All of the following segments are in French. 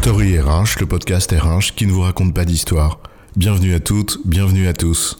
Story RH, le podcast RH qui ne vous raconte pas d'histoire. Bienvenue à toutes, bienvenue à tous.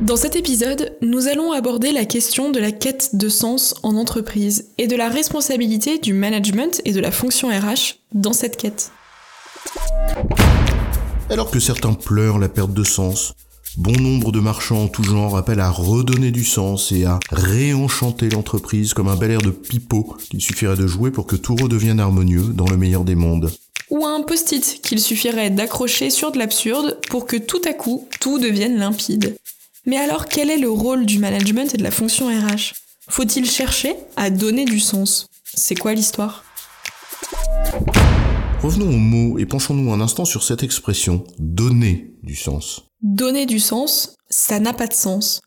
Dans cet épisode, nous allons aborder la question de la quête de sens en entreprise et de la responsabilité du management et de la fonction RH dans cette quête. Alors que certains pleurent la perte de sens, bon nombre de marchands en tout genre appellent à redonner du sens et à réenchanter l'entreprise comme un bel air de pipeau qu'il suffirait de jouer pour que tout redevienne harmonieux dans le meilleur des mondes. Ou un post-it qu'il suffirait d'accrocher sur de l'absurde pour que tout à coup tout devienne limpide. Mais alors quel est le rôle du management et de la fonction RH Faut-il chercher à donner du sens? C'est quoi l'histoire? Revenons aux mots et penchons-nous un instant sur cette expression donner du sens. Donner du sens, ça n'a pas de sens.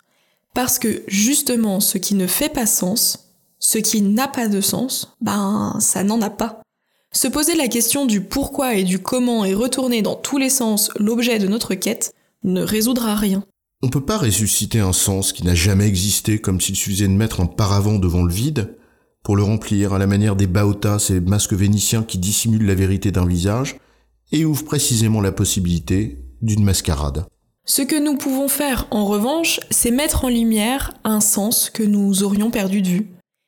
Parce que justement, ce qui ne fait pas sens, ce qui n'a pas de sens, ben ça n'en a pas. Se poser la question du pourquoi et du comment et retourner dans tous les sens l'objet de notre quête ne résoudra rien. On peut pas ressusciter un sens qui n'a jamais existé comme s'il suffisait de mettre un paravent devant le vide pour le remplir à la manière des baotas, ces masques vénitiens qui dissimulent la vérité d'un visage et ouvrent précisément la possibilité d'une mascarade. Ce que nous pouvons faire en revanche, c'est mettre en lumière un sens que nous aurions perdu de vue.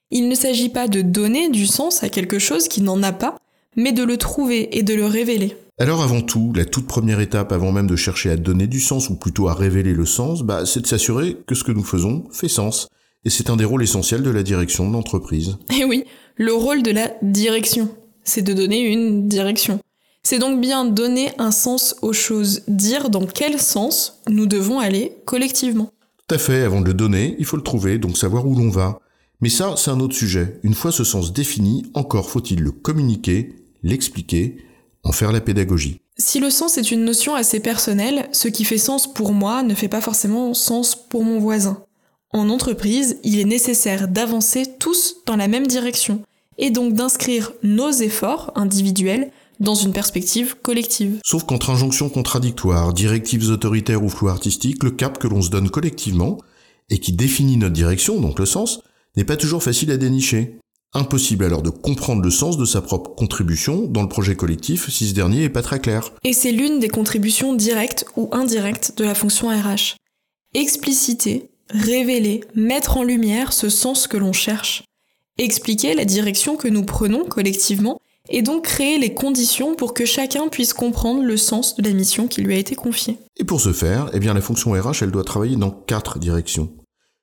Il ne s'agit pas de donner du sens à quelque chose qui n'en a pas, mais de le trouver et de le révéler. Alors avant tout, la toute première étape avant même de chercher à donner du sens ou plutôt à révéler le sens, bah, c'est de s'assurer que ce que nous faisons fait sens. Et c'est un des rôles essentiels de la direction de l'entreprise. Et oui, le rôle de la direction, c'est de donner une direction. C'est donc bien donner un sens aux choses, dire dans quel sens nous devons aller collectivement. Tout à fait, avant de le donner, il faut le trouver, donc savoir où l'on va. Mais ça, c'est un autre sujet. Une fois ce sens défini, encore faut-il le communiquer, l'expliquer, en faire la pédagogie. Si le sens est une notion assez personnelle, ce qui fait sens pour moi ne fait pas forcément sens pour mon voisin. En entreprise, il est nécessaire d'avancer tous dans la même direction, et donc d'inscrire nos efforts individuels dans une perspective collective. Sauf qu'entre injonctions contradictoires, directives autoritaires ou flou artistiques, le cap que l'on se donne collectivement, et qui définit notre direction, donc le sens, n'est pas toujours facile à dénicher. Impossible alors de comprendre le sens de sa propre contribution dans le projet collectif si ce dernier est pas très clair. Et c'est l'une des contributions directes ou indirectes de la fonction RH. Expliciter, révéler, mettre en lumière ce sens que l'on cherche. Expliquer la direction que nous prenons collectivement et donc créer les conditions pour que chacun puisse comprendre le sens de la mission qui lui a été confiée. Et pour ce faire, eh bien la fonction RH, elle doit travailler dans quatre directions.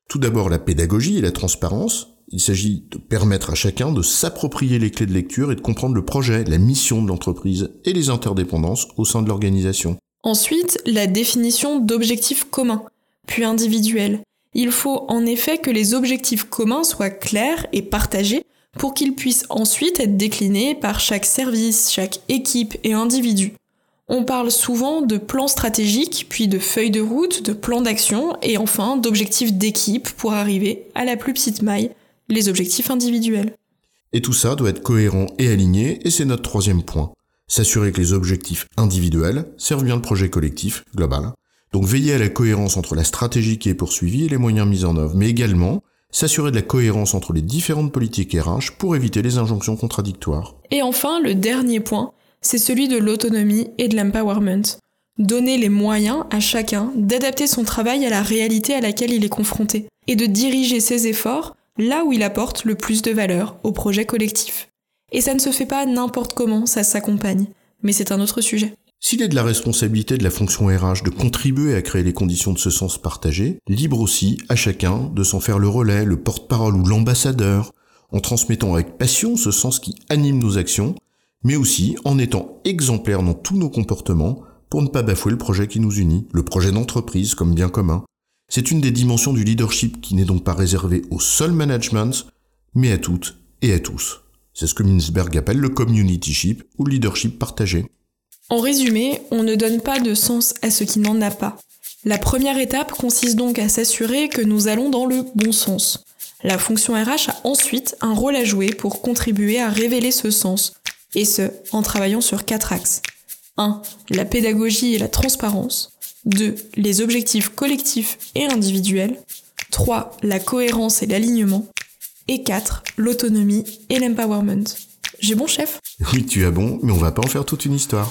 Tout d'abord la pédagogie et la transparence. Il s'agit de permettre à chacun de s'approprier les clés de lecture et de comprendre le projet, la mission de l'entreprise et les interdépendances au sein de l'organisation. Ensuite, la définition d'objectifs communs, puis individuels. Il faut en effet que les objectifs communs soient clairs et partagés pour qu'ils puissent ensuite être déclinés par chaque service, chaque équipe et individu. On parle souvent de plans stratégiques, puis de feuilles de route, de plans d'action et enfin d'objectifs d'équipe pour arriver à la plus petite maille, les objectifs individuels. Et tout ça doit être cohérent et aligné, et c'est notre troisième point. S'assurer que les objectifs individuels servent bien le projet collectif global. Donc veiller à la cohérence entre la stratégie qui est poursuivie et les moyens mis en œuvre, mais également s'assurer de la cohérence entre les différentes politiques RH pour éviter les injonctions contradictoires. Et enfin, le dernier point, c'est celui de l'autonomie et de l'empowerment. Donner les moyens à chacun d'adapter son travail à la réalité à laquelle il est confronté et de diriger ses efforts là où il apporte le plus de valeur au projet collectif. Et ça ne se fait pas n'importe comment, ça s'accompagne. Mais c'est un autre sujet. S'il est de la responsabilité de la fonction RH de contribuer à créer les conditions de ce sens partagé, libre aussi à chacun de s'en faire le relais, le porte-parole ou l'ambassadeur, en transmettant avec passion ce sens qui anime nos actions, mais aussi en étant exemplaire dans tous nos comportements pour ne pas bafouer le projet qui nous unit, le projet d'entreprise comme bien commun. C'est une des dimensions du leadership qui n'est donc pas réservée au seul management, mais à toutes et à tous. C'est ce que Minsberg appelle le communityship ou leadership partagé. En résumé, on ne donne pas de sens à ce qui n'en a pas. La première étape consiste donc à s'assurer que nous allons dans le bon sens. La fonction RH a ensuite un rôle à jouer pour contribuer à révéler ce sens, et ce, en travaillant sur quatre axes. 1. La pédagogie et la transparence. 2. Les objectifs collectifs et individuels. 3. La cohérence et l'alignement. Et 4. L'autonomie et l'empowerment. J'ai bon chef? Oui, tu as bon, mais on va pas en faire toute une histoire.